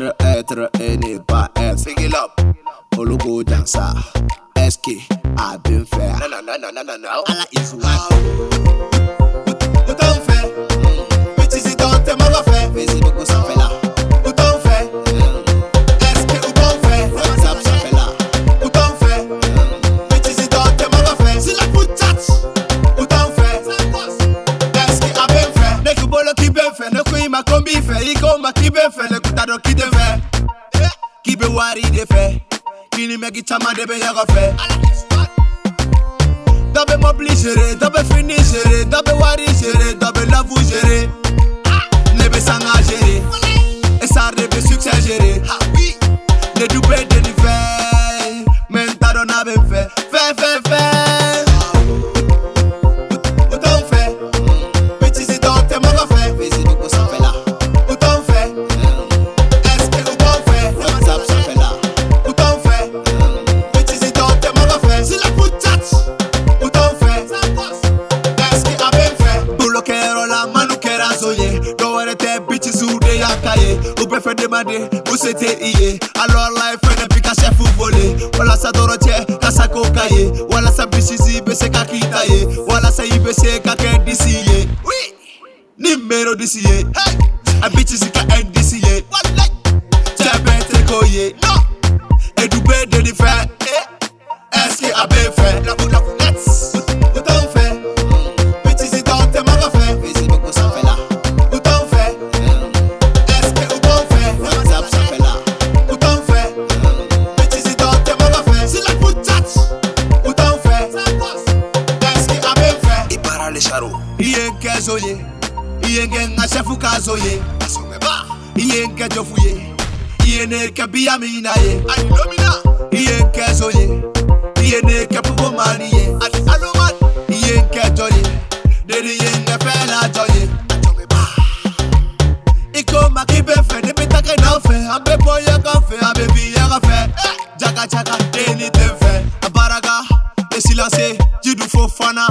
Être, être et ne pas être. It up. Ologo dancer. SK, I've been fair. No, no, no, no, no, no, no. Allah is one. Où t'en fais si t'es fait Facebook, ça fait là. Où t'en fais que ça fait si fait que a bien fait? Ne kubolo qui bien fait? Ne kuima kombi fait? Ikoma qui bien fait? wari de fɛ kini mɛki caman de bɛ yaga fɛ dɔ bɛ mɔbili sere dɔ bɛ fini tɛ de y'a ka ye u bɛɛ fɛ demande ko se tɛ i ye alors la ye fɛnɛ bi ka sɛfu vole walasa dɔrɔn cɛ ka sago ka ye walasa bisisi bɛ se ka k'i ta ye walasa i bɛ se ka kɛ disi ye Oui. ni mero disi ye hey. a bitisi ka ɛn disi ye cɛ bɛɛ tɛ k'o ye edu charo iye nke zoye iye nke ngachafuka zoye. Asomeba iye nke jofuye iye na-eke biya m inaye ayidomina iye nke zoye iye na-eke pugo maniye alụman iye nke joye dere iye nnefe na joye. Asomeba iko maka ibe fe nebitake na ofe. Abepe onye gọfe abebi ya gọfe eh! chaka chaka denite mfe abaraga esilase jidu fofana.